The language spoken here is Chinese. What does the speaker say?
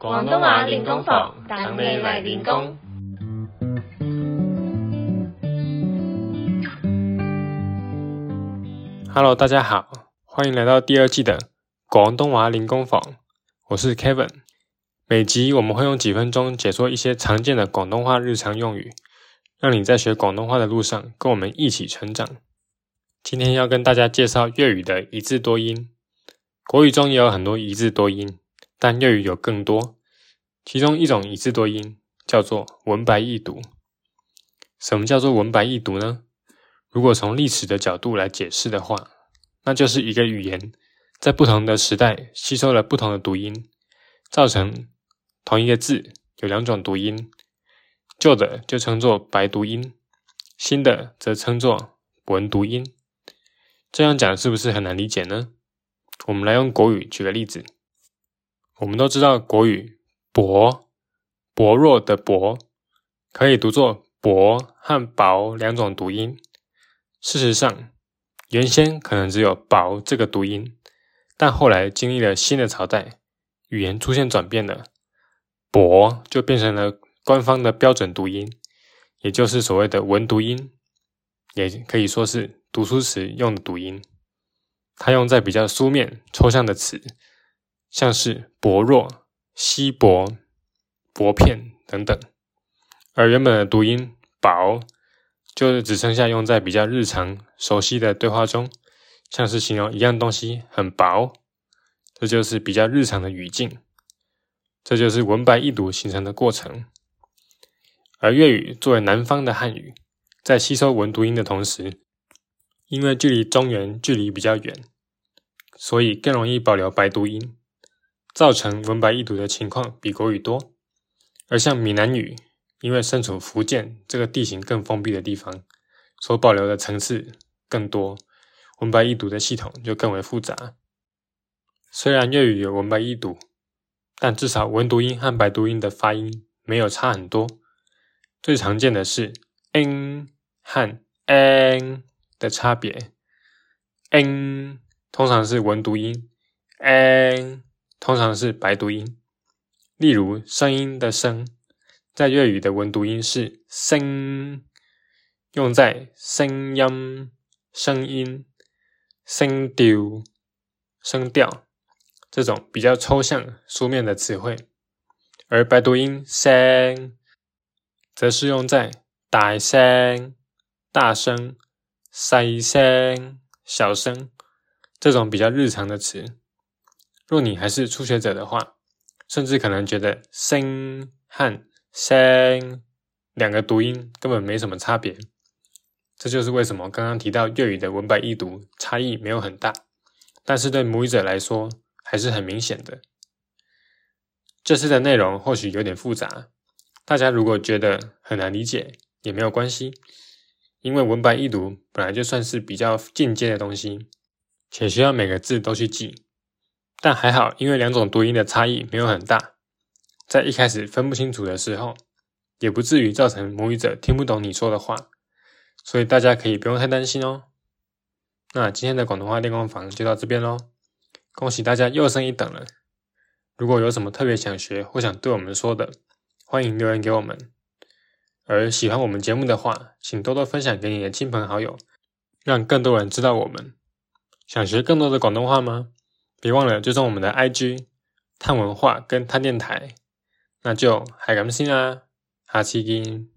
广东话练功房，等你来练功。Hello，大家好，欢迎来到第二季的广东话练功房，我是 Kevin。每集我们会用几分钟解说一些常见的广东话日常用语，让你在学广东话的路上跟我们一起成长。今天要跟大家介绍粤语的一字多音。国语中也有很多一字多音，但粤语有更多。其中一种一字多音叫做文白异读。什么叫做文白异读呢？如果从历史的角度来解释的话，那就是一个语言在不同的时代吸收了不同的读音，造成同一个字有两种读音。旧的就称作白读音，新的则称作文读音。这样讲是不是很难理解呢？我们来用国语举个例子。我们都知道国语“薄”薄弱的“薄”可以读作“薄”和“薄”两种读音。事实上，原先可能只有“薄”这个读音，但后来经历了新的朝代，语言出现转变了，“薄”就变成了官方的标准读音，也就是所谓的文读音，也可以说是读书时用的读音。它用在比较书面、抽象的词，像是薄弱、稀薄、薄片等等；而原本的读音薄，就是只剩下用在比较日常、熟悉的对话中，像是形容一样东西很薄，这就是比较日常的语境。这就是文白异读形成的过程。而粤语作为南方的汉语，在吸收文读音的同时，因为距离中原距离比较远，所以更容易保留白读音，造成文白异读的情况比国语多。而像闽南语，因为身处福建这个地形更封闭的地方，所保留的层次更多，文白异读的系统就更为复杂。虽然粤语有文白异读，但至少文读音和白读音的发音没有差很多。最常见的是 n 和 n。的差别，n 通常是文读音，n 通常是白读音。例如，声音的声，在粤语的文读音是声，用在声音、声音、声调、声调这种比较抽象书面的词汇，而白读音声，则是用在大声、大声。细声、小声这种比较日常的词，若你还是初学者的话，甚至可能觉得“声”和“声”两个读音根本没什么差别。这就是为什么刚刚提到粤语的文白异读差异没有很大，但是对母语者来说还是很明显的。这次的内容或许有点复杂，大家如果觉得很难理解也没有关系。因为文白异读本来就算是比较进阶的东西，且需要每个字都去记，但还好，因为两种读音的差异没有很大，在一开始分不清楚的时候，也不至于造成母语者听不懂你说的话，所以大家可以不用太担心哦。那今天的广东话练功房就到这边喽，恭喜大家又升一等了。如果有什么特别想学或想对我们说的，欢迎留言给我们。而喜欢我们节目的话，请多多分享给你的亲朋好友，让更多人知道我们。想学更多的广东话吗？别忘了追踪我们的 IG 探文化跟探电台。那就海咁先啦，哈奇金。